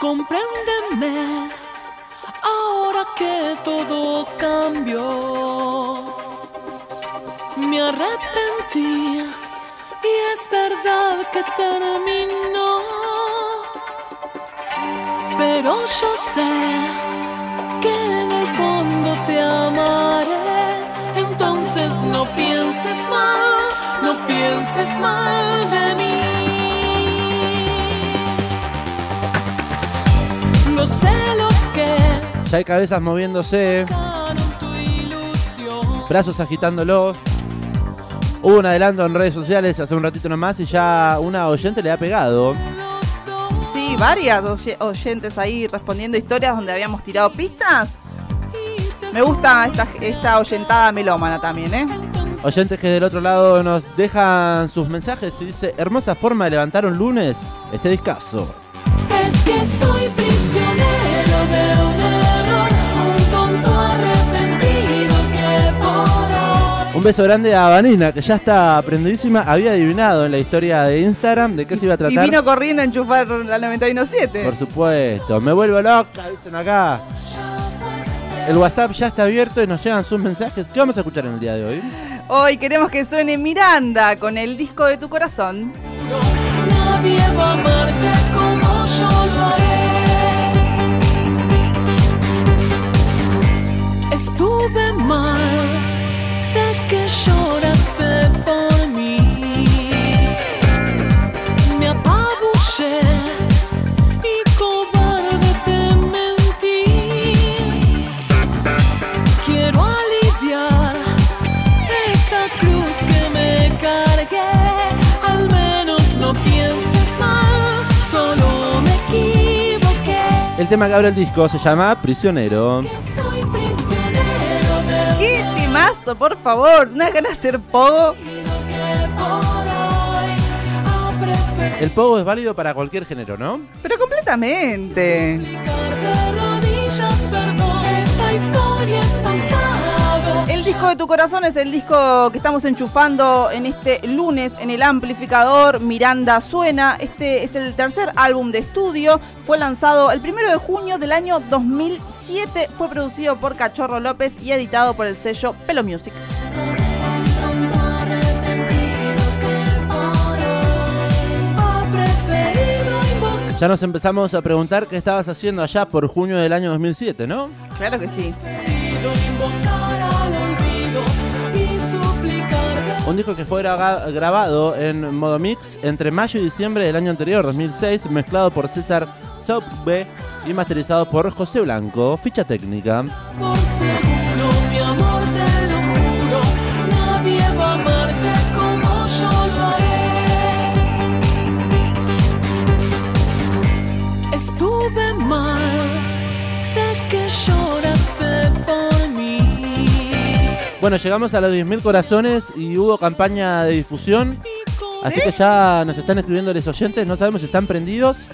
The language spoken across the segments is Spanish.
Compréndeme ahora que todo cambió. Me arrepentí y es verdad que terminó. Pero yo sé que en el fondo te amaré. Entonces no pienses mal, no pienses mal de mí. Los celos que Ya hay cabezas moviéndose, brazos agitándolo. Hubo un adelanto en redes sociales hace un ratito nomás y ya una oyente le ha pegado. Sí, varias oye- oyentes ahí respondiendo historias donde habíamos tirado pistas. Me gusta esta, esta oyentada melómana también, ¿eh? Oyentes que del otro lado nos dejan sus mensajes y dice, hermosa forma de levantar un lunes este discazo. Es que soy Un beso grande a Vanina, que ya está aprendidísima. Había adivinado en la historia de Instagram de qué se iba a Y tratar. vino corriendo a enchufar la 917. Por supuesto, me vuelvo loca, dicen acá. El WhatsApp ya está abierto y nos llegan sus mensajes. ¿Qué vamos a escuchar en el día de hoy? Hoy queremos que suene Miranda con el disco de tu corazón. nadie va a amarte como yo lo haré. Estuve mal, tema que abre el disco se llama Prisionero. ¡Qué temazo, por favor! ¿Una ganas de hacer pogo? El pogo es válido para cualquier género, ¿no? Pero completamente. Disco de tu corazón es el disco que estamos enchufando en este lunes en el amplificador Miranda Suena. Este es el tercer álbum de estudio. Fue lanzado el primero de junio del año 2007. Fue producido por Cachorro López y editado por el sello Pelo Music. Ya nos empezamos a preguntar qué estabas haciendo allá por junio del año 2007, ¿no? Claro que sí. Un disco que fue gra- grabado en modo mix entre mayo y diciembre del año anterior, 2006, mezclado por César Saubbe y masterizado por José Blanco. Ficha técnica. Bueno, llegamos a los 10.000 corazones y hubo campaña de difusión. Así que ya nos están escribiendo los oyentes. No sabemos si están prendidos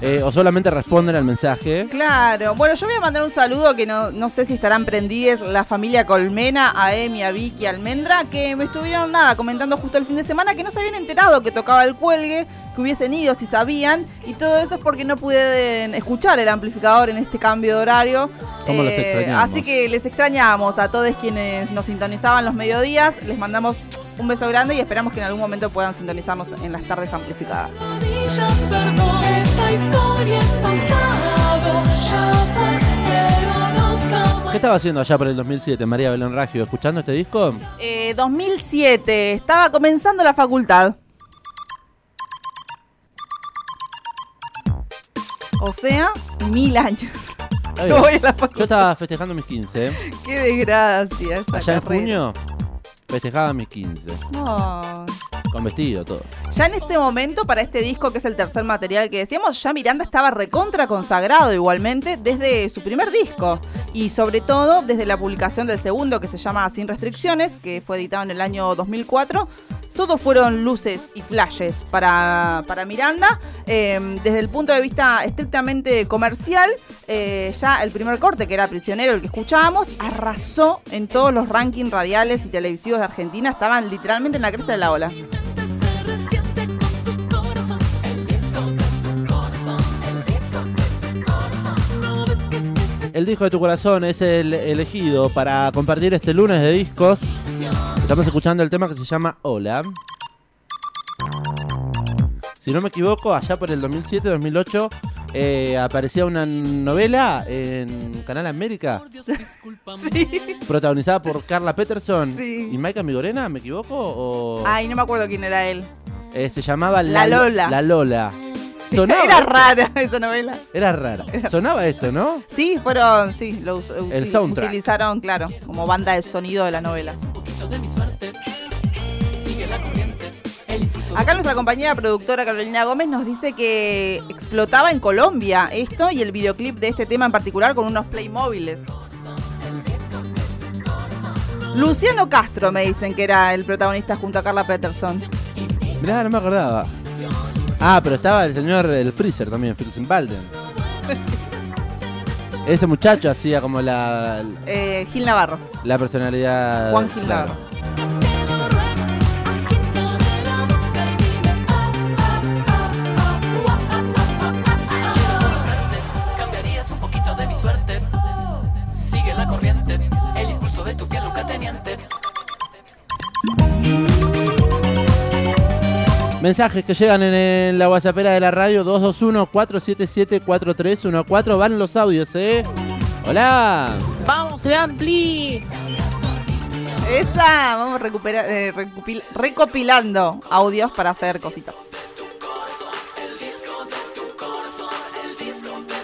eh, o solamente responden al mensaje. Claro, bueno, yo voy a mandar un saludo que no, no sé si estarán prendidas la familia Colmena, a Emi, a Vicky, a Almendra, que me estuvieron nada comentando justo el fin de semana que no se habían enterado que tocaba el cuelgue, que hubiesen ido si sabían, y todo eso es porque no pueden escuchar el amplificador en este cambio de horario. Eh, ¿Cómo los extrañamos? Así que les extrañamos a todos quienes nos sintonizaban los mediodías, les mandamos un beso grande y esperamos que en algún momento puedan sintonizarnos en las tardes amplificadas. ¿Qué estaba haciendo allá por el 2007, María Belén Raggio? ¿Escuchando este disco? Eh, 2007, estaba comenzando la facultad. O sea, mil años. Está No bien. voy a la Yo estaba festejando mis 15. Qué desgracia esa Allá en junio festejaba mis 15. No. Con vestido, todo. Ya en este momento, para este disco, que es el tercer material que decíamos, ya Miranda estaba recontra consagrado igualmente desde su primer disco. Y sobre todo desde la publicación del segundo, que se llama Sin Restricciones, que fue editado en el año 2004. Todos fueron luces y flashes para, para Miranda. Eh, desde el punto de vista estrictamente comercial, eh, ya el primer corte, que era Prisionero, el que escuchábamos, arrasó en todos los rankings radiales y televisivos de Argentina. Estaban literalmente en la cresta de la ola. El disco de tu corazón es el elegido para compartir este lunes de discos. Estamos escuchando el tema que se llama Hola. Si no me equivoco, allá por el 2007-2008 eh, aparecía una novela en Canal América Sí. protagonizada por Carla Peterson Sí. y Maika Migorena, ¿me equivoco? O, Ay, no me acuerdo quién era él. eh, se llamaba La Lo- Lola. La Lola. Sonaba Era esto. rara esa novela. Era rara. Sonaba esto, ¿no? Sí, fueron, sí, lo us- El uti- soundtrack. utilizaron, claro, como banda de sonido de la novela. Acá nuestra compañera productora Carolina Gómez nos dice que explotaba en Colombia esto y el videoclip de este tema en particular con unos Playmóviles. Luciano Castro me dicen que era el protagonista junto a Carla Peterson. Mirá, no me acordaba. Ah, pero estaba el señor el Freezer también, Balden. Ese muchacho hacía como la, Eh, Gil Navarro. la personalidad. Juan Gil claro. Navarro. Mensajes que llegan en, el- la WhatsAppera de la radio 221-477-4314. Van los audios, ¿eh? Hola. ¡Vamos, Ampli! Esa, vamos recupera- eh, recopil- recopilando audios para hacer cositas.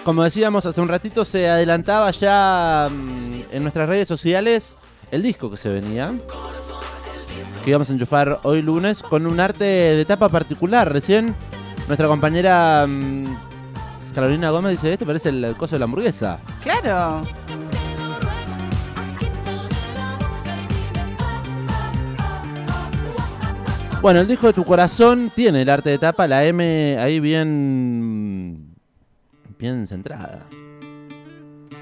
Como decíamos hace un ratito, se adelantaba ya mm, en nuestras redes sociales el disco que se venía. Que íbamos a enchufar hoy lunes con un arte de tapa particular. Recién nuestra compañera mm, Carolina Gómez dice, este parece el, el coso de la hamburguesa. Claro. Bueno, el disco de tu corazón tiene el arte de tapa, la M ahí bien... bien centrada.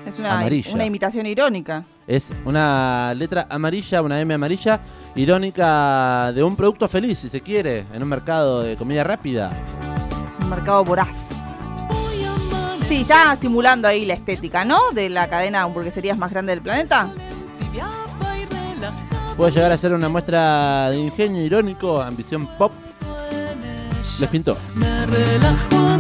Es una imitación irónica. Es una letra amarilla, una M amarilla, irónica de un producto feliz, si se quiere, en un mercado de comida rápida. Un mercado voraz. Sí, está simulando ahí la estética, ¿no? De la cadena de hamburgueserías más grande del planeta. Puede llegar a ser una muestra de ingenio irónico, ambición pop. Les pintó. me relajo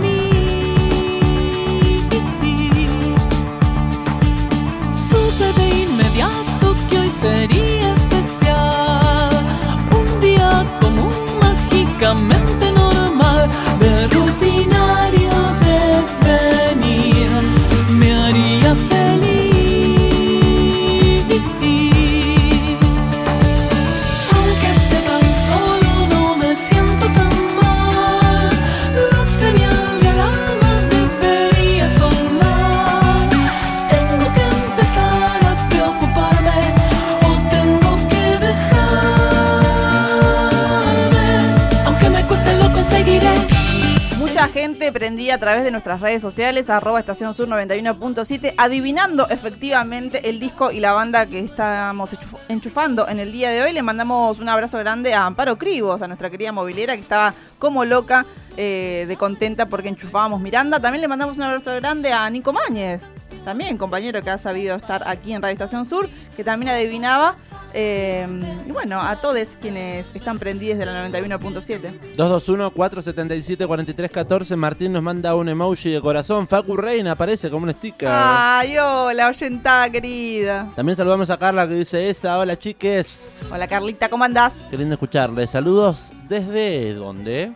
Prendía a través de nuestras redes sociales, arroba estación sur 91.7, adivinando efectivamente el disco y la banda que estamos enchuf- enchufando en el día de hoy. Le mandamos un abrazo grande a Amparo Cribos, a nuestra querida movilera que estaba como loca eh, de contenta porque enchufábamos Miranda. También le mandamos un abrazo grande a Nico Máñez, también compañero que ha sabido estar aquí en Radio Estación Sur, que también adivinaba. Eh, y bueno, a todos quienes están prendidos de la 91.7. 221-477-4314. Martín nos manda un emoji de corazón. Facu Reina aparece como un sticker. Ay, hola, oyentada querida. También saludamos a Carla que dice esa. Hola chiques. Hola Carlita, ¿cómo andás? Qué lindo escucharle. Saludos desde dónde?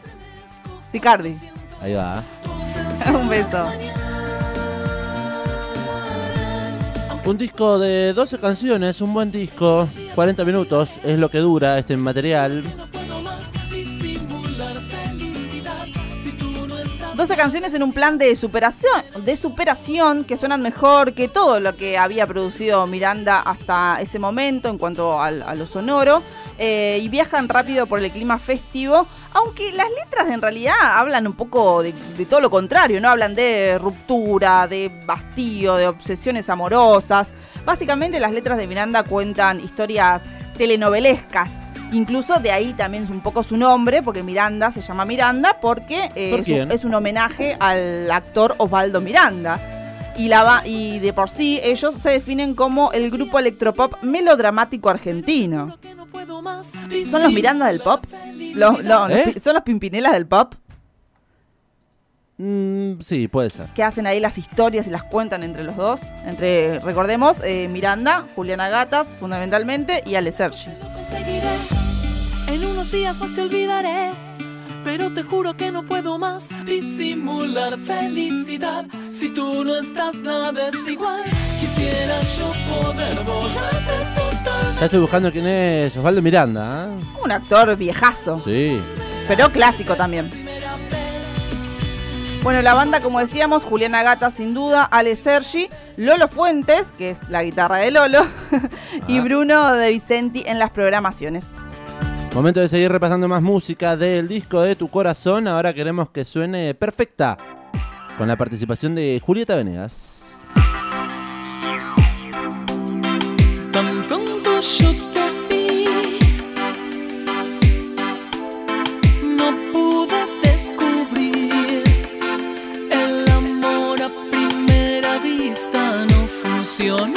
Sicardi. Ahí va. Un beso. Un disco de 12 canciones, un buen disco. 40 minutos es lo que dura este material. 12 canciones en un plan de superación, de superación que suenan mejor que todo lo que había producido Miranda hasta ese momento en cuanto a, lo sonoro. eh, y viajan rápido por el clima festivo, aunque las letras en realidad hablan un poco de, de todo lo contrario, ¿no? Hablan de ruptura, de hastío, de obsesiones amorosas. Básicamente las letras de Miranda cuentan historias telenovelescas. Incluso de ahí también es un poco su nombre, porque Miranda se llama Miranda porque eh, ¿Por es, un, es un homenaje al actor Osvaldo Miranda. Y, la, y de por sí ellos se definen como el grupo electropop melodramático argentino. ¿Son los Miranda del pop? Los- los- ¿Eh? ¿Son los Pimpinelas del pop? Mm, sí, puede ser. Que hacen ahí las historias y las cuentan entre los dos. Entre, recordemos, eh, Miranda, Juliana Gatas, fundamentalmente, y Ale Sergi. conseguiré. En unos días más te olvidaré. Pero te juro que no puedo más disimular felicidad. Si tú no estás, nada es igual. Quisiera yo poder volarte total. Ya estoy buscando quién es Osvaldo Miranda. ¿eh? Un actor viejazo, Sí. pero clásico también. Bueno, la banda, como decíamos, Juliana Gata sin duda, Ale Sergi, Lolo Fuentes, que es la guitarra de Lolo, y Ah. Bruno de Vicenti en las programaciones. Momento de seguir repasando más música del disco de tu corazón. Ahora queremos que suene perfecta. Con la participación de Julieta Venegas. Funcionó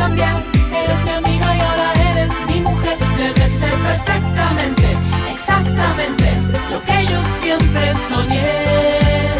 ¿Cómo fue que de papel cambié? Eres mi amiga y ahora eres mi mujer. Debes ser perfectamente, exactamente lo que yo siempre soñé.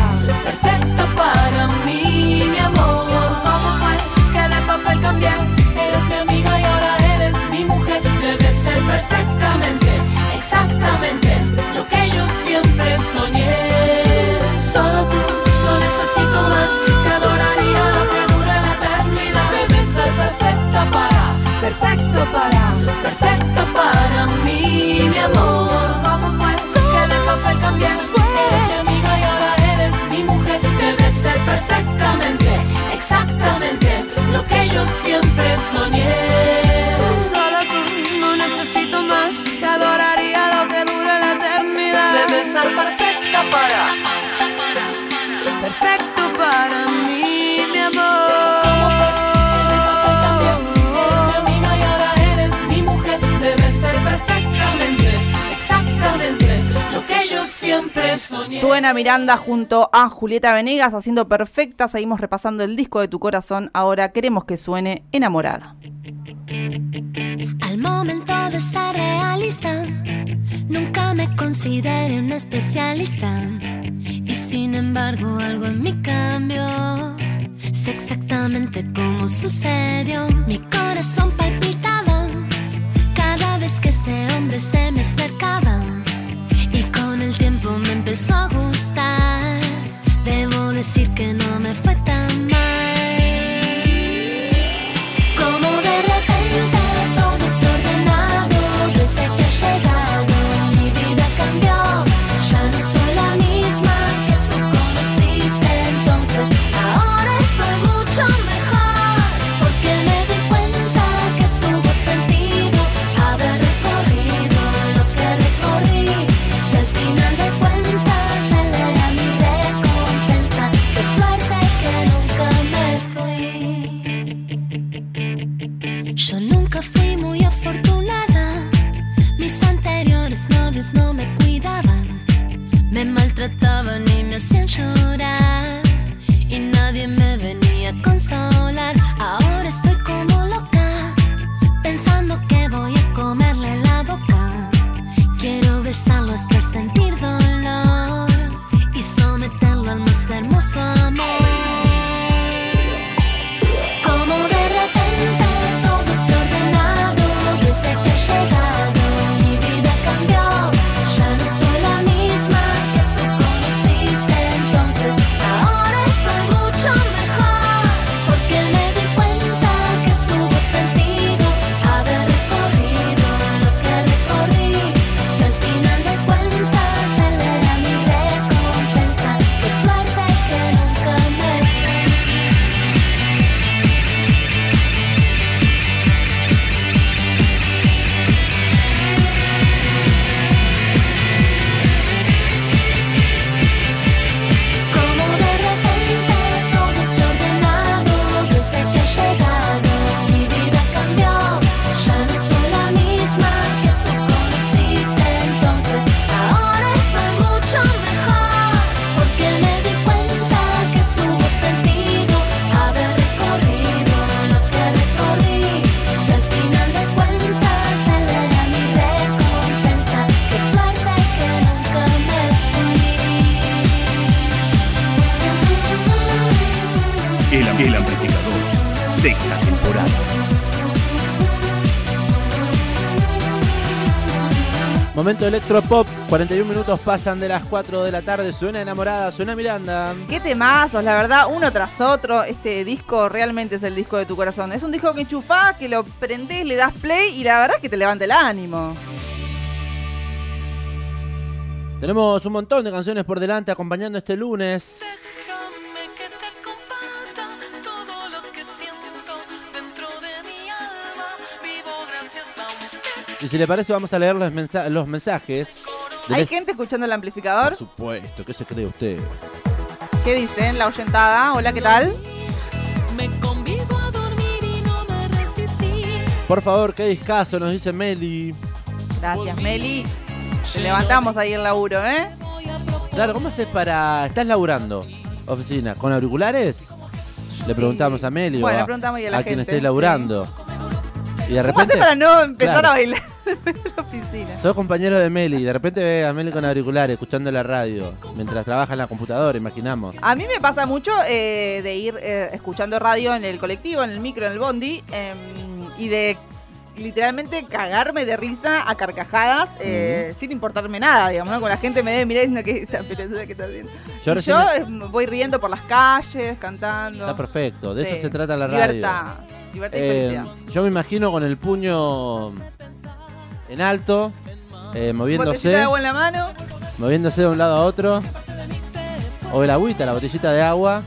exactamente lo que yo siempre soñé. Solo tú, no necesito más. Te adoraría lo que dura la eternidad. Debes ser perfecta para, perfecto para, perfecto para mí, mi amor. ¿Cómo fue que de papel cambié? Eres mi amiga y ahora eres mi mujer. Debes ser perfectamente, exactamente lo que yo siempre soñé. Suena Miranda junto a Julieta Venegas haciendo perfecta. Seguimos repasando el disco de tu corazón. Ahora queremos que suene enamorada. Al momento de ser realista, nunca me consideré un especialista. Y sin embargo, algo en mí cambió. Sé exactamente cómo sucedió. Mi corazón palpitaba cada vez que ese hombre se me acercaba. Debo decir que no me fue tan me venía a consolar. El, amplificador, sexta temporada. Momento electropop, 41 minutos pasan de las 4 de la tarde, suena enamorada, suena Miranda. Qué temazos, la verdad, uno tras otro. Este disco realmente es el disco de tu corazón. Es un disco que enchufás, que lo prendés, le das play y la verdad es que te levanta el ánimo. Tenemos un montón de canciones por delante acompañando este lunes. Y si le parece vamos a leer los, mensa- los mensajes. ¿Hay gente escuchando el Por amplificador? supuesto, ¿qué se cree usted? ¿Qué dicen? La oyentada. Hola, ¿qué tal? Me convido a dormir y no me resistí. Por favor, qué discazo, nos dice Meli. Gracias, Meli. Te levantamos ahí el laburo, ¿eh? Claro, ¿cómo haces para... ¿Estás laburando? Oficina, ¿con auriculares? Le preguntamos a Meli o Bueno, le a, preguntamos ahí a la quien gente, esté laburando. Y de ¿Cómo haces para no empezar Claro. a bailar en la oficina? Sos compañero de Meli y de repente ve a Meli con auriculares, escuchando la radio, mientras trabaja en la computadora, imaginamos. A mí me pasa mucho eh, de ir eh, escuchando radio en el colectivo, en el micro, en el bondi, em, y de literalmente cagarme de risa a carcajadas eh, sin importarme nada, digamos, ¿no? Con la gente me debe mirar diciendo que esta pelotuda que está haciendo. Yo yo eh, voy riendo por las calles, cantando. Está perfecto, de Sí. eso se trata la radio. Libertad, libertad y Eh, felicidad. yo me imagino con el puño en alto, eh, Botellita moviéndose, de agua en la mano. moviéndose de un lado a otro. O el agüita, la botellita de agua.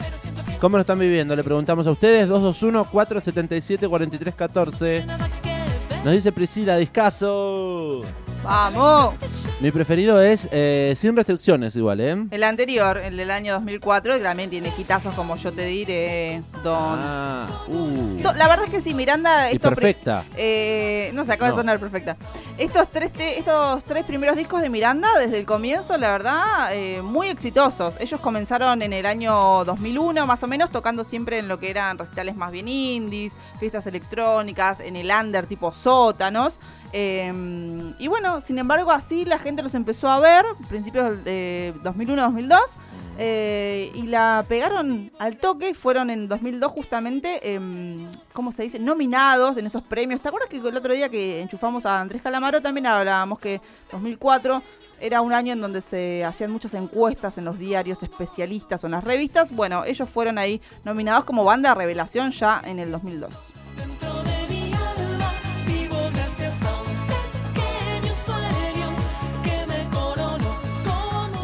¿Cómo lo están viviendo? Le preguntamos a ustedes. 221-477-4314. Nos dice Priscila, discaso. ¡Vamos! Mi preferido es eh, sin restricciones igual, ¿eh? El anterior, el del año 2004, que también tiene hitazos como yo te diré, Don... Ah, uh. La verdad es que sí, Miranda... Y esto perfecta. Eh, no se acaba No. de sonar perfecta. Estos tres, te- estos tres primeros discos de Miranda, desde el comienzo, la verdad, eh, muy exitosos. Ellos comenzaron en el año 2001, más o menos, tocando siempre en lo que eran recitales más bien indies, fiestas electrónicas, en el under tipo sótanos. Eh, y bueno, sin embargo, así la gente los empezó a ver, principios de 2001-2002. eh, y la pegaron al toque y fueron en 2002 justamente, em, ¿cómo se dice? Nominados en esos premios. ¿Te acuerdas que el otro día que enchufamos a Andrés Calamaro también hablábamos que 2004 era un año en donde se hacían muchas encuestas en los diarios especialistas o en las revistas? Bueno, ellos fueron ahí nominados como banda revelación ya en el 2002.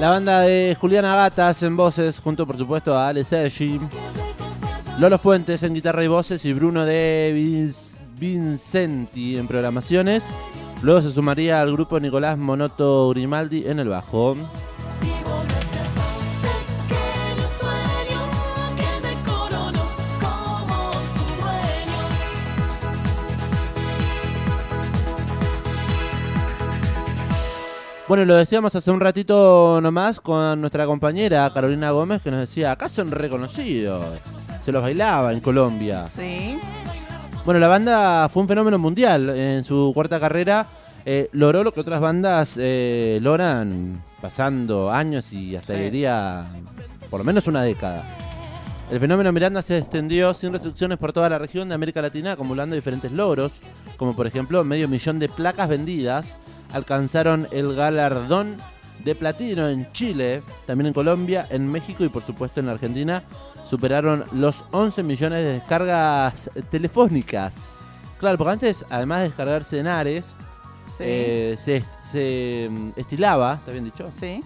La banda de Juliana Gatas en voces, junto por supuesto a Ale Sergi, Lolo Fuentes en guitarra y voces y Bruno de Vinc- Vincenti en programaciones. Luego se sumaría al grupo Nicolás Monoto Grimaldi en el bajo. Bueno, lo decíamos hace un ratito nomás con nuestra compañera Carolina Gómez que nos decía, acá son reconocidos. Se los bailaba en Colombia. Sí. Bueno, la banda fue un fenómeno mundial. En su cuarta carrera eh, logró lo que otras bandas eh, logran pasando años y hasta Sí. diría por lo menos una década. El fenómeno Miranda se extendió sin restricciones por toda la región de América Latina, acumulando diferentes logros, como por ejemplo medio millón de placas vendidas. Alcanzaron el galardón de platino en Chile, también en Colombia, en México y por supuesto en Argentina. Superaron los 11 millones de descargas telefónicas. Claro, porque antes, además de descargarse en Ares, Sí. eh, se, se, mm, estilaba, ¿está bien dicho? sí.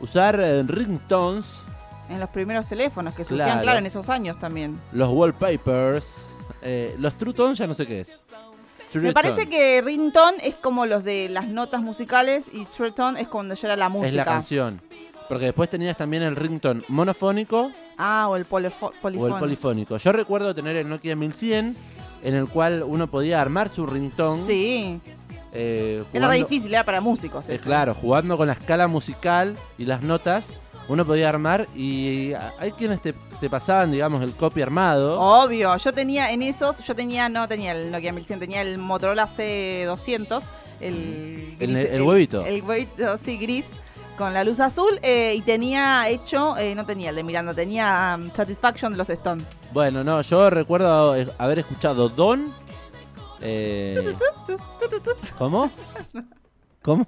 Usar eh, ringtones, En los primeros teléfonos que surgían, Claro. claro, en esos años también. los wallpapers, eh, los true tones ya no sé qué es. Me parece que ringtone es como los de las notas musicales y true tone es cuando ya era la música. es la canción. Porque después tenías también el ringtone monofónico Ah, o el polifo- o el polifónico. polifónico. Yo recuerdo tener el Nokia 1100 en el cual uno podía armar su ringtone. Sí, eh, era jugando- difícil, era para músicos. Eh, claro, jugando con la escala musical y las notas, uno podía armar y hay quienes te, te pasaban, digamos, el copy armado. Obvio, yo tenía en esos, yo tenía, no tenía el Nokia 1100, tenía el Motorola C200, el, el huevito. El huevito, sí, gris, con la luz azul, eh, y tenía hecho, eh, no tenía el de Miranda, tenía um, Satisfaction de los Stones. Bueno, no, yo recuerdo eh, haber escuchado Don. eh, ¿Cómo? ¿Cómo?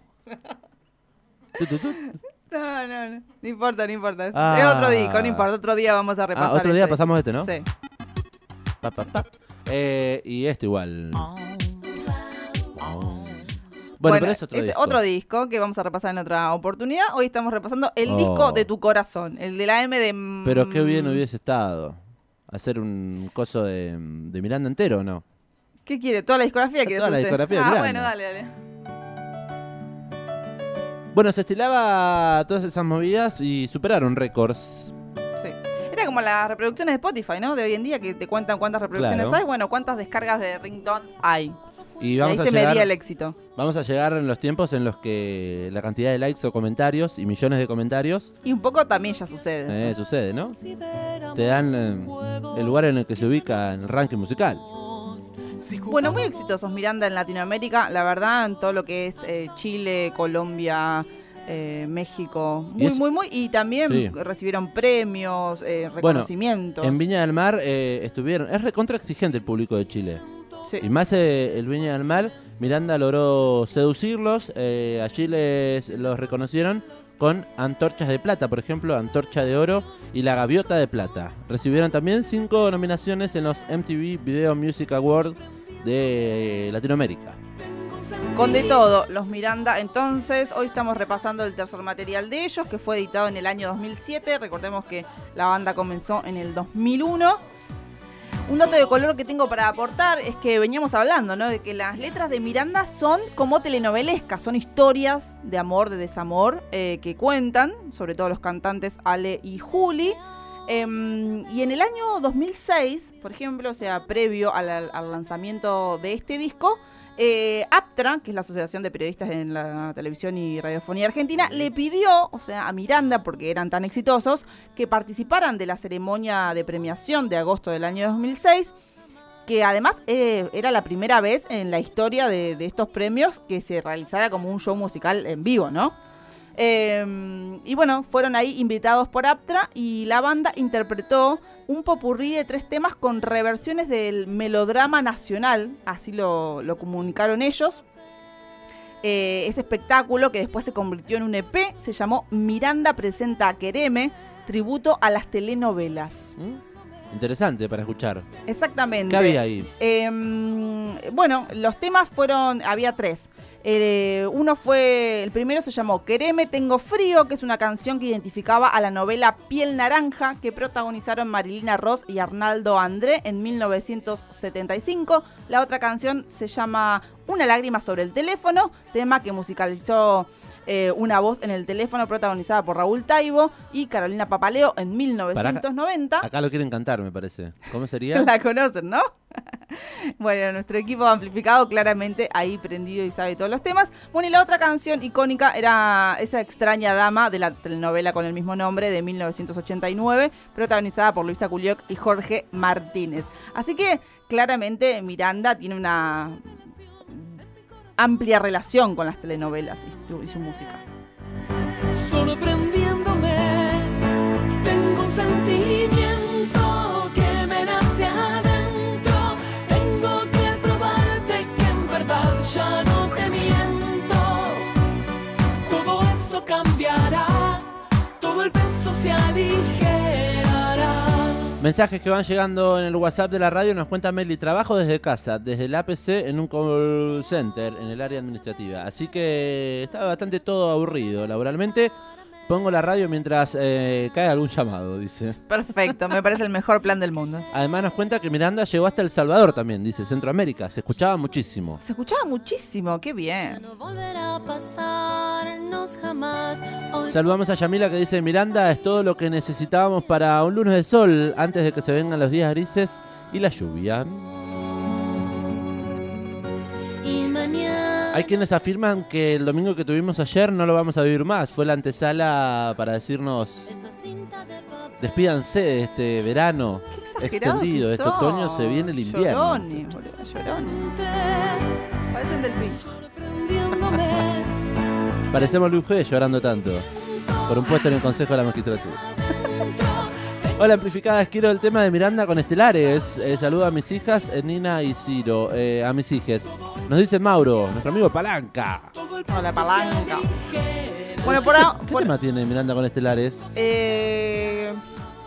No, no, no, no importa, no importa, es, Ah. es otro disco, no importa, otro día vamos a repasar Ah, otro día ese. pasamos este, ¿no? Sí. Pa, pa, pa. Eh, y este igual. Bueno, pero es otro disco. otro disco que vamos a repasar en otra oportunidad. Hoy estamos repasando el Oh. disco de tu corazón, el de la M de... Pero qué bien hubiese estado. Hacer un coso de, de Miranda entero, ¿o ¿no? ¿Qué quiere? ¿Toda la discografía? Toda la usted? discografía de Ah, Miranda. bueno, dale, dale. Bueno, se estilaba todas esas movidas y superaron récords. Sí. Era como las reproducciones de Spotify, ¿no? De hoy en día, que te cuentan cuántas reproducciones Claro. hay. Bueno, cuántas descargas de Ringtone hay. Y Y vamos ahí a se llegar, medía el éxito. vamos a llegar en los tiempos en los que la cantidad de likes o comentarios y millones de comentarios Y un poco también ya sucede. eh, sucede, ¿no? Te dan eh, el lugar en el que se ubica en el ranking musical. Bueno, muy exitosos Miranda en Latinoamérica, la verdad, en todo lo que es eh, Chile, Colombia, eh, México. Muy, es- muy, muy. Y también Sí. recibieron premios, eh, Bueno, reconocimientos. En Viña del Mar eh, estuvieron. Es recontra exigente el público de Chile. Sí. Y más eh, el Viña del Mar, Miranda logró seducirlos. eh, allí les los reconocieron con antorchas de plata, por ejemplo, antorcha de oro y la gaviota de plata. Recibieron también cinco nominaciones en los MTV Video Music Awards de Latinoamérica. Con de todo, los Miranda. Entonces, hoy estamos repasando el tercer material de ellos, que fue editado en el año 2007. Recordemos que la banda comenzó en el 2001. Un dato de color que tengo para aportar es que veníamos hablando, ¿no? De que las letras de Miranda son como telenovelescas, son historias de amor, de desamor, eh, que cuentan, sobre todo los cantantes Ale y Juli. Em, y en el año 2006, por ejemplo, o sea, previo al, al lanzamiento de este disco, eh, APTRA, que es la Asociación de Periodistas en la Televisión y Radiofonía Argentina, le pidió, o sea, a Miranda, porque eran tan exitosos, que participaran de la ceremonia de premiación de agosto del año 2006, que además eh, era la primera vez en la historia de, de estos premios que se realizara como un show musical en vivo, ¿no? Eh, y bueno, fueron ahí invitados por Aptra y la banda interpretó un popurrí de tres temas con reversiones del melodrama nacional, así lo, lo comunicaron ellos. Eh, ese espectáculo que después se convirtió en un EP se llamó Miranda presenta a Quereme, tributo a las telenovelas. ¿Mm? Interesante para escuchar. Exactamente. ¿Qué había ahí? Em, bueno, los temas fueron, había tres. Eh, uno fue, el primero se llamó Quereme, Tengo Frío, que es una canción que identificaba a la novela Piel Naranja, que protagonizaron Marilina Ross y Arnaldo André en 1975. La otra canción se llama Una lágrima sobre el teléfono, tema que musicalizó eh, una voz en el teléfono protagonizada por Raúl Taibo y Carolina Papaleo en 1990. Acá lo quieren cantar, me parece. ¿Cómo sería? La conocen, ¿no? bueno, nuestro equipo amplificado claramente ahí prendido y sabe todos los temas. Bueno, y la otra canción icónica era esa extraña dama de la telenovela con el mismo nombre de 1989, protagonizada por Luisa Culioc y Jorge Martínez. Así que claramente Miranda tiene una amplia relación con las telenovelas y su, música. Mensajes que van llegando en el WhatsApp de la radio nos cuenta Meli, trabajo desde casa, desde el APC en un call center en el área administrativa. Así que está bastante todo aburrido laboralmente. Pongo la radio mientras eh, cae algún llamado, dice. Perfecto, me parece el mejor plan del mundo. Además nos cuenta que Miranda llegó hasta El Salvador también, dice, Centroamérica. Se escuchaba muchísimo. Se escuchaba muchísimo, qué bien. No volverá a pasarnos jamás. Hoy Saludamos a Yamila que dice, Miranda es todo lo que necesitábamos para un lunes de sol antes de que se vengan los días grises y la lluvia. Hay quienes afirman que el domingo que tuvimos ayer no lo vamos a vivir más. Fue la antesala para decirnos, despídanse de este verano Qué extendido. Este otoño se viene el invierno. Llorones, boludo, llorones. Parecen del pincho. Parecemos Luis G llorando tanto por un puesto en el Consejo de la Magistratura. Hola amplificadas, quiero el tema de Miranda con estelares. Eh, saludo a mis hijas, eh, Nina y Ciro, eh, a mis hijes. Nos dice Mauro, nuestro amigo Palanca. Hola, palanca. Bueno, por, ahora- ¿Qué por- tema tiene Miranda con estelares? eh,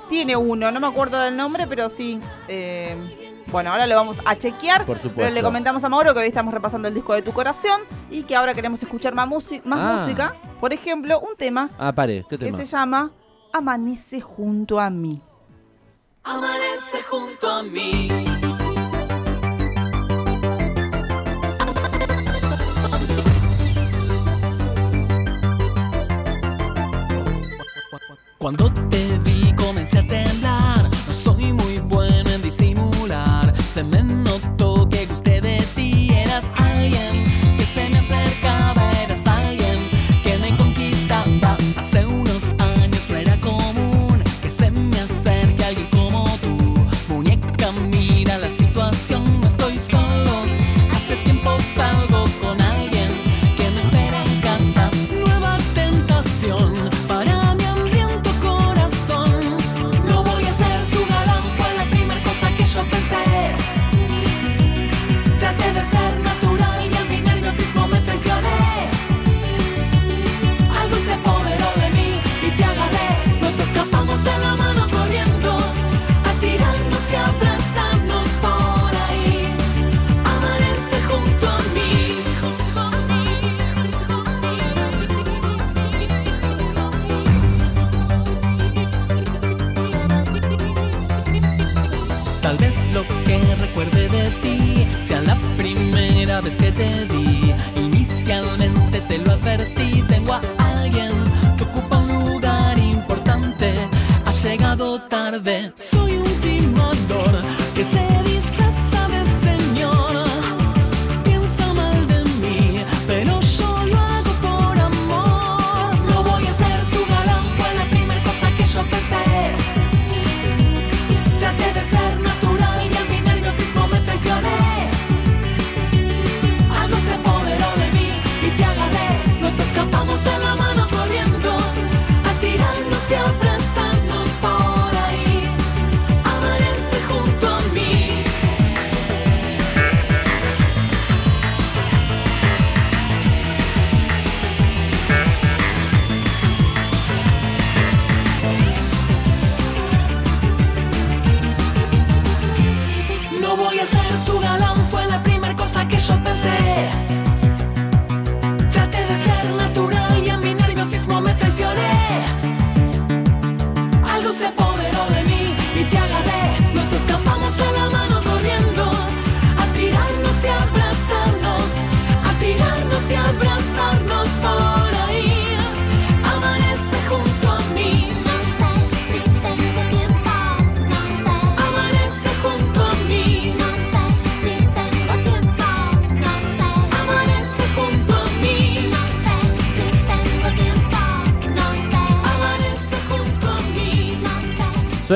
tiene uno, no me acuerdo del nombre, pero sí. eh, bueno, ahora lo vamos a chequear. Por supuesto. Pero le comentamos a Mauro que hoy estamos repasando el disco de tu corazón y que ahora queremos escuchar más, más Ah. música. Por ejemplo, un tema Ah, pare, ¿qué que tema? se llama Amanece junto a mí. Amanece junto a mí. Cuando te vi comencé a temblar, no soy muy bueno en disimular. Se me notó que gusté de ti, eras alguien que se me acercaba,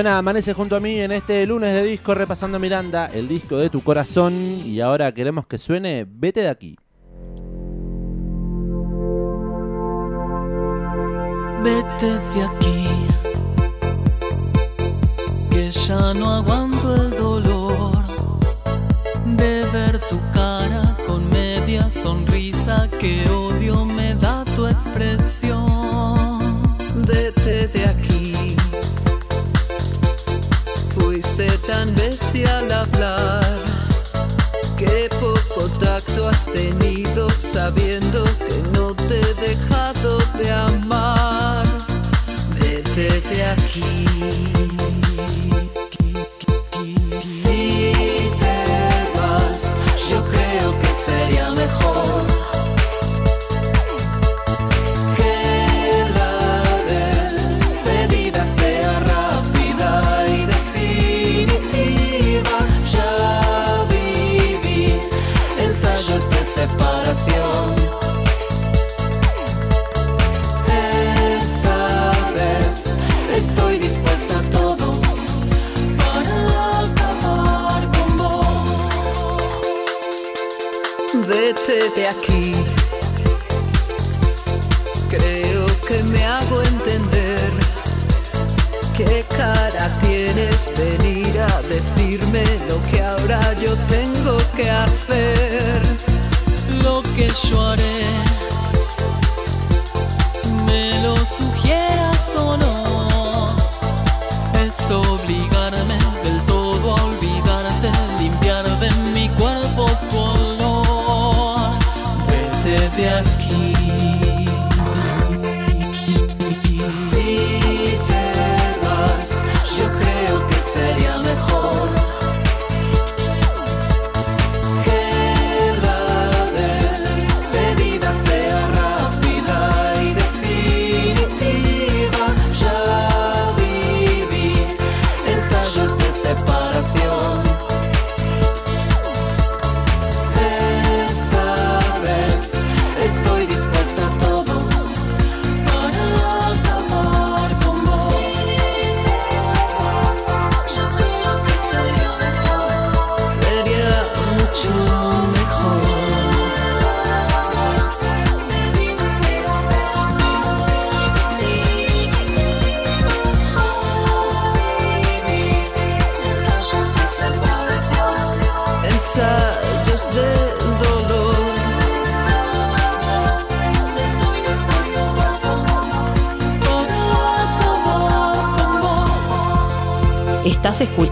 Amanece junto a mí en este lunes de disco repasando Miranda, el disco de tu corazón. Y ahora queremos que suene Vete de aquí. Vete de aquí, que ya no aguanto el dolor de ver tu cara con media sonrisa, que odio me da tu expresión. Vete de aquí. Fuiste tan bestia al hablar. Qué poco tacto has tenido sabiendo que no te he dejado de amar. Vete de aquí. Si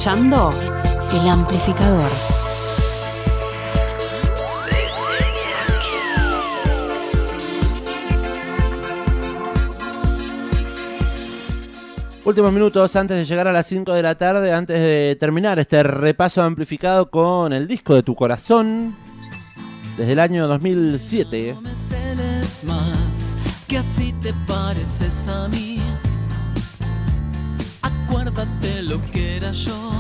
escuchando El Amplificador. Últimos minutos antes de llegar a las 5 de la tarde, antes de terminar este repaso amplificado con el disco de tu corazón desde el año 2007. No me celes más, que así te pareces a mí. Acuérdate lo que era yo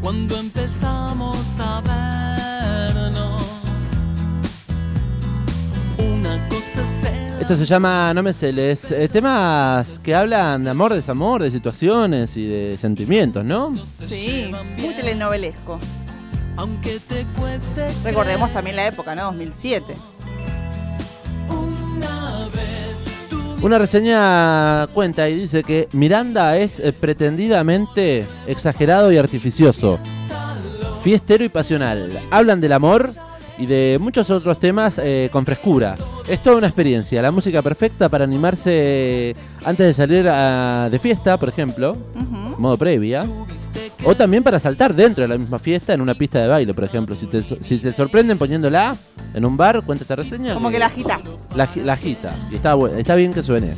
cuando empezamos a vernos. Una cosa Esto se llama No me celes, eh, temas que hablan de amor, desamor, de situaciones y de sentimientos, ¿no? Sí, muy telenovelesco. aunque te cueste Recordemos también la época, ¿no? 2007. Una reseña cuenta y dice que Miranda es eh, pretendidamente exagerado y artificioso, fiestero y pasional. Hablan del amor y de muchos otros temas eh, con frescura. Es toda una experiencia, la música perfecta para animarse antes de salir a- de fiesta, por ejemplo, modo previa. O también para saltar dentro de la misma fiesta en una pista de baile, por ejemplo. Si te, si te sorprenden poniéndola en un bar, cuenta esta reseña. Como que la agita. La, la agita. Y está, está bien que suene.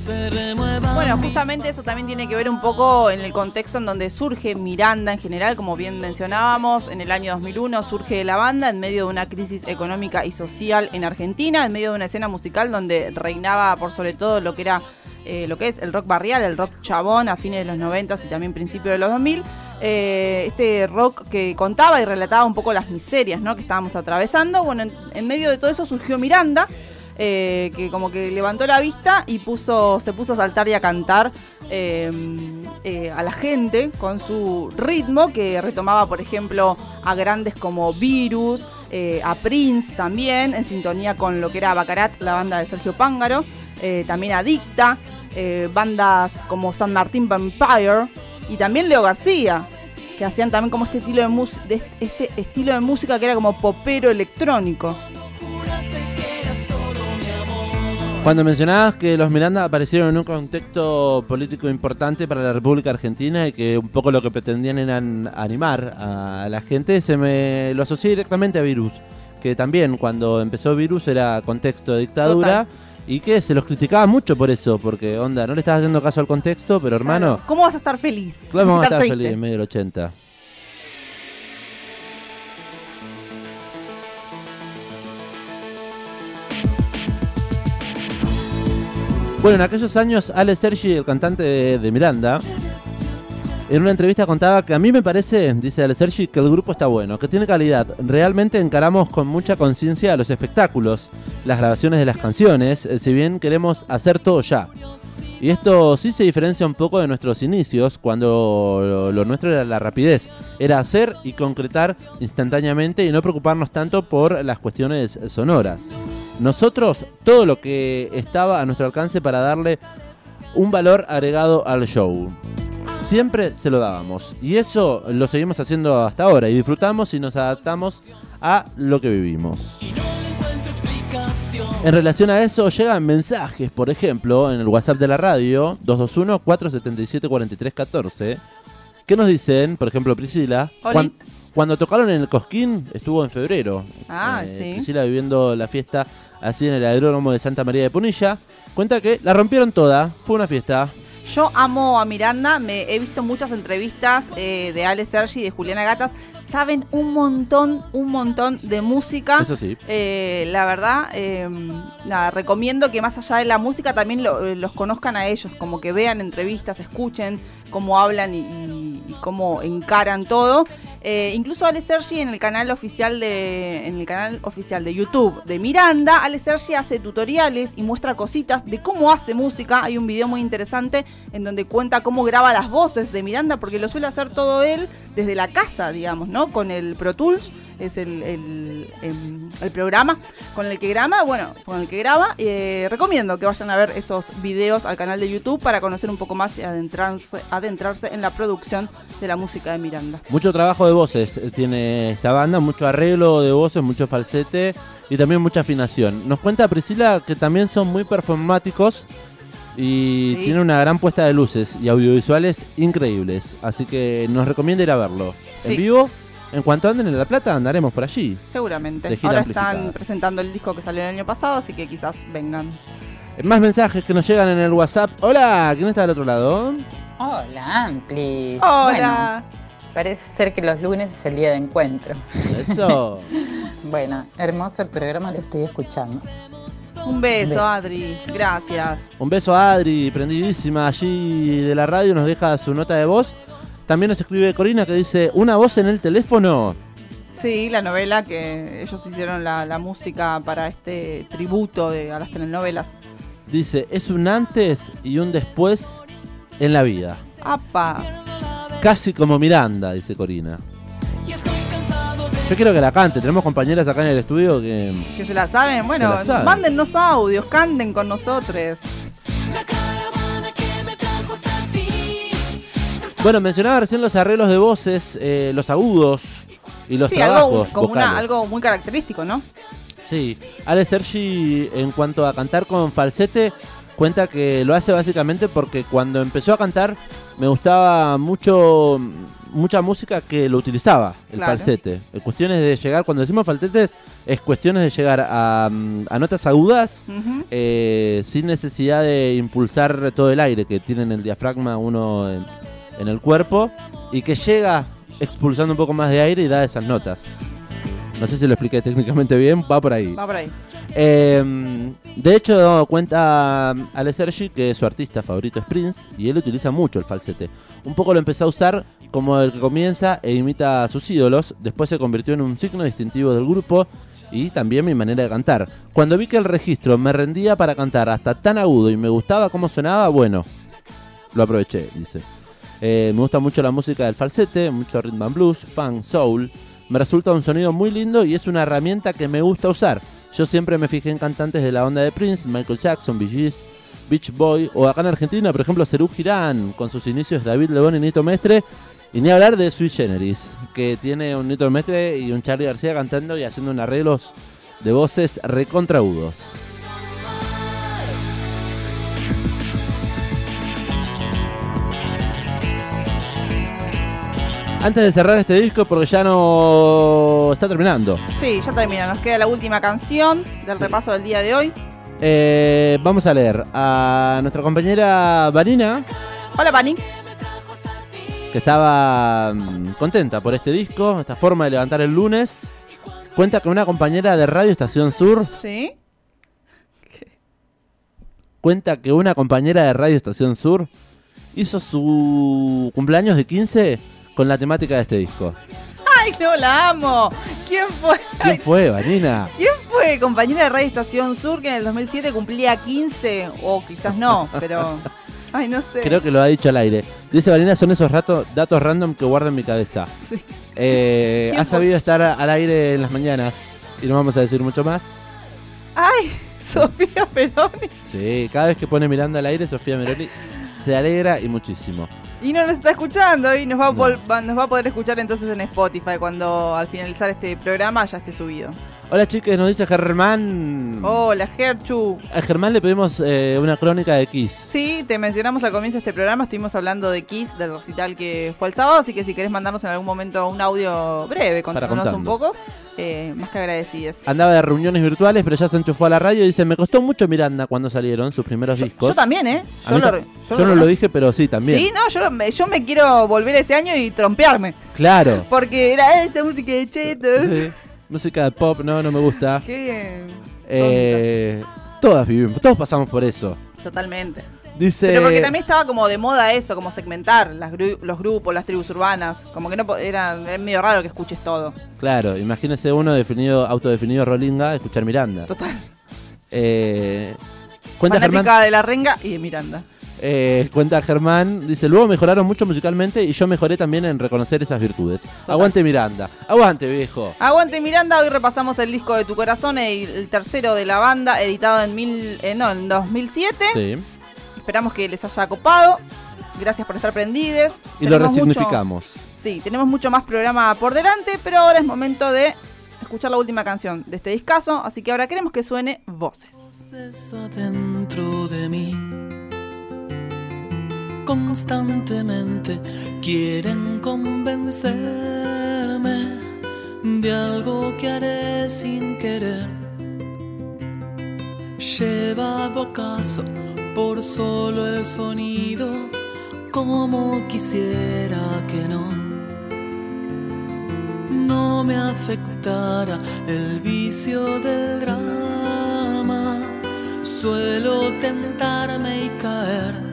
Bueno, justamente eso también tiene que ver un poco en el contexto en donde surge Miranda en general, como bien mencionábamos, en el año 2001 surge la banda en medio de una crisis económica y social en Argentina, en medio de una escena musical donde reinaba por sobre todo lo que era eh, lo que es el rock barrial, el rock chabón a fines de los 90 y también principios de los 2000. Eh, este rock que contaba y relataba un poco las miserias ¿no? que estábamos atravesando. Bueno, en, medio de todo eso surgió Miranda, eh, que como que levantó la vista y puso, se puso a saltar y a cantar eh, eh, a la gente con su ritmo, que retomaba, por ejemplo, a grandes como Virus, a Prince también, en sintonía con lo que era Bacarat, la banda de Sergio Pángaro, también a Dicta, eh, bandas como San Martín Vampire y también Leo García que hacían también como este estilo de, mus- de este estilo de música que era como popero electrónico. Cuando mencionabas que los Miranda aparecieron en un contexto político importante para la República Argentina y que un poco lo que pretendían era an- animar a la gente, se me lo asocié directamente a Virus, que también cuando empezó Virus era contexto de dictadura y que se los criticaba mucho por eso, porque onda, no le estabas haciendo caso al contexto, pero hermano, Claro, ¿Cómo vas a estar feliz? claro, vamos a estar felices en medio del 80. Bueno, en aquellos años, Ale Sergi, el cantante de, de Miranda, en una entrevista contaba que a mí me parece, dice Ale Sergi, que el grupo está bueno, que tiene calidad. Realmente encaramos con mucha conciencia los espectáculos, las grabaciones de las canciones, eh, si bien queremos hacer todo ya. Y esto sí se diferencia un poco de nuestros inicios, cuando lo, lo nuestro era la rapidez, era hacer y concretar instantáneamente y no preocuparnos tanto por las cuestiones sonoras. Nosotros, todo lo que estaba a nuestro alcance para darle un valor agregado al show. Siempre se lo dábamos. Y eso lo seguimos haciendo hasta ahora. Y disfrutamos y nos adaptamos a lo que vivimos. En relación a eso, llegan mensajes, por ejemplo, en el WhatsApp de la radio, 221-477-4314, que nos dicen, por ejemplo, Priscila, cuan- cuando tocaron en el Cosquín, estuvo en febrero. Ah, Eh, sí. Priscila viviendo la fiesta así en el aeródromo de Santa María de Punilla, cuenta que la rompieron toda, fue una fiesta. Yo amo a Miranda, me he visto muchas entrevistas eh, de Ale Sergi y de Juliana Gatas. Saben un montón, un montón de música. Eso sí. Eh, la verdad, eh, nada, recomiendo que más allá de la música también lo- eh, los conozcan a ellos, como que vean entrevistas, escuchen cómo hablan y, y- y cómo encaran todo. Eh, incluso Ale Sergi en el canal oficial de en el canal oficial de YouTube de Miranda, Ale Sergi hace tutoriales y muestra cositas de cómo hace música. Hay un video muy interesante en donde cuenta cómo graba las voces de Miranda porque lo suele hacer todo él desde la casa, digamos, ¿no? Con el Pro Tools es el, el, em, el programa con el que graba, bueno, con el que graba. Eh, recomiendo que vayan a ver esos videos al canal de YouTube para conocer un poco más y adentrarse, adentrarse en la producción de la música de Miranda. Mucho trabajo de voces tiene esta banda, mucho arreglo de voces, mucho falsete y también mucha afinación. Nos cuenta Priscila que también son muy performáticos y Sí. tiene una gran puesta de luces y audiovisuales increíbles. Así que nos recomienda ir a verlo. En vivo, en cuanto anden en La Plata, andaremos por allí. Seguramente. Ahora amplificada. están presentando el disco que salió el año pasado, así que quizás vengan. Más mensajes que nos llegan en el WhatsApp. Hola, ¿quién está del otro lado? Hola, Amplis. Hola. Bueno, parece ser que los lunes es el día de encuentro. Eso. Bueno, hermoso el programa, lo estoy escuchando. Un beso, Beso. Adri. Gracias. Un beso a Adri, prendidísima allí de la radio, nos deja su nota de voz. También nos escribe Corina que dice, ¿una voz en el teléfono? Sí, la novela que ellos hicieron la, la música para este tributo de, a las telenovelas. Dice, es un antes y un después en la vida. ¡Apa! Casi como Miranda, dice Corina. Yo quiero que la cante, tenemos compañeras acá en el estudio que... Que se la saben. Bueno, la saben. mándennos audios, canten con nosotros. Bueno, mencionaba recién los arreglos de voces, eh, los agudos y los sí, trabajos algo, como una, algo muy característico, ¿no? Sí, Ale Sergi en cuanto a cantar con falsete cuenta que lo hace básicamente porque cuando empezó a cantar me gustaba mucho mucha música que lo utilizaba, el Claro. falsete. Eh, Cuestiones de llegar, cuando decimos falsetes, es cuestiones de llegar a, mm, a notas agudas eh, sin necesidad de impulsar todo el aire que tiene en el diafragma uno en, el cuerpo y que llega expulsando un poco más de aire y da esas notas. No sé si lo expliqué técnicamente bien, va por ahí. Va por ahí. Eh, de hecho, cuenta Ale Sergi que su artista favorito es Prince y él utiliza mucho el falsete. Un poco lo empezó a usar como el que comienza e imita a sus ídolos, después se convirtió en un signo distintivo del grupo y también mi manera de cantar. Cuando vi que el registro me rendía para cantar hasta tan agudo y me gustaba cómo sonaba, bueno, lo aproveché, dice. Eh, me gusta mucho la música del falsete, mucho rhythm and blues, funk, soul. Me resulta un sonido muy lindo y es una herramienta que me gusta usar. Yo siempre me fijé en cantantes de la onda de Prince, Michael Jackson, Bee Beach Boy o acá en Argentina, por ejemplo, Serú Girán, con sus inicios David Lebón y Nito Mestre. Y ni hablar de Sui Generis, que tiene un Nito Mestre y un Charlie García cantando y haciendo un arreglos de voces recontraudos. Antes de cerrar este disco, porque ya no está terminando, Sí, ya termina. Nos queda la última canción del Sí. repaso del día de hoy. eh, vamos a leer a nuestra compañera Vanina, Hola, Pani. que estaba mm, contenta por este disco, esta forma de levantar el lunes. Cuenta que una compañera de Radio Estación Sur, ¿Sí? cuenta que una compañera de Radio Estación Sur hizo su cumpleaños de 15 con la temática de este disco. ¡Ay, no, la amo! ¿Quién fue? ¿Quién fue, Vanina? ¿Quién fue? Compañera de Radio Estación Sur que en el 2007 cumplía 15, o quizás no, pero... Ay, no sé. Creo que lo ha dicho al aire. Dice Vanina, son esos datos random que guardo en mi cabeza. Sí. Eh, ¿Quién ha sabido estar al aire en las mañanas y no vamos a decir mucho más. ¡Ay, Sofía Peroni! Sí, cada vez que pone Miranda al aire, Sofía Meroli se alegra y muchísimo. Y no nos está escuchando y nos va, a No. nos va a poder escuchar entonces en Spotify cuando al finalizar este programa ya esté subido. Hola chicas, nos dice Germán. Hola, Gerchu. A Germán le pedimos eh, una crónica de Kiss. Sí, te mencionamos al comienzo de este programa, estuvimos hablando de Kiss, del recital que fue el sábado, así que si querés mandarnos en algún momento un audio breve, contándonos un poco, eh, más que agradecidas. Andaba de reuniones virtuales, pero ya se enchufó a la radio y dice, me costó mucho Miranda cuando salieron sus primeros discos. Yo también, ¿eh? Yo, lo, no lo- lo dije, pero sí, también. Sí, no, yo, me- yo me quiero volver ese año y trompearme. Claro. Porque era esta música de chetos. Sí. Música de pop, no, no me gusta. Qué Eh, todas vivimos, todos pasamos por eso. Totalmente. Dice... Pero porque también estaba como de moda eso, como segmentar las gru- los grupos, las tribus urbanas. Como que no era, era medio raro que escuches todo. Claro, imagínese uno definido, autodefinido Rolinga, escuchar Miranda. Total. Eh, cuenta Fanática Germán, de la renga y de Miranda. Eh, cuenta Germán, dice, luego mejoraron mucho musicalmente y yo mejoré también en reconocer esas virtudes. Aguante Miranda, aguante viejo. Aguante Miranda, hoy repasamos el disco de Tu Corazón, el, el tercero de la banda, editado en, mil, eh, no, en 2007. Sí, Esperamos que les haya copado. Gracias por estar prendides. y lo mucho- resignificamos. Sí, tenemos mucho más programa por delante, pero ahora es momento de escuchar la última canción de este discazo, así que ahora queremos que suene Voces. voces adentro de mí constantemente quieren convencerme de algo que haré sin querer llevado a caso por solo el sonido como quisiera que no no me afectara el vicio del drama. Suelo tentarme y caer.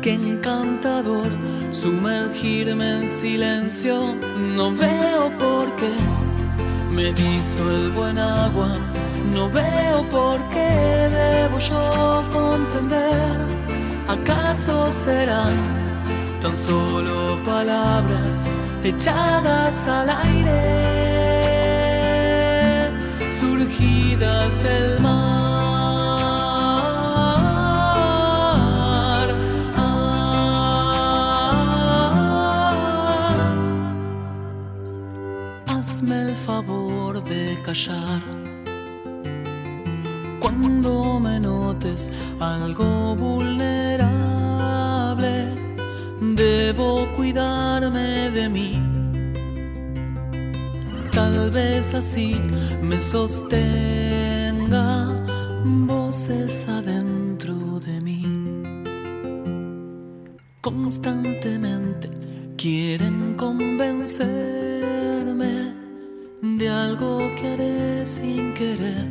Qué encantador sumergirme en silencio. No veo por qué me hizo el buen agua. No veo por qué debo yo comprender. ¿Acaso serán tan solo palabras echadas al aire, surgidas del mar. Hazme el favor de callar cuando me notes algo vulnerable. Debo cuidarme de mí. Tal vez así me sostenga voces adentro de mí. Constantemente quieren convencerme querer.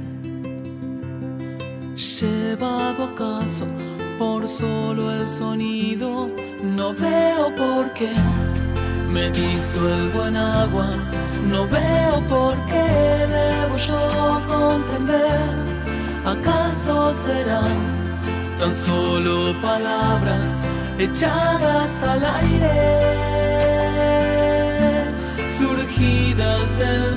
Llevado acaso por solo el sonido, no veo por qué me quiso el buen agua, no veo por qué debo yo comprender. ¿Acaso serán tan solo palabras echadas al aire, surgidas del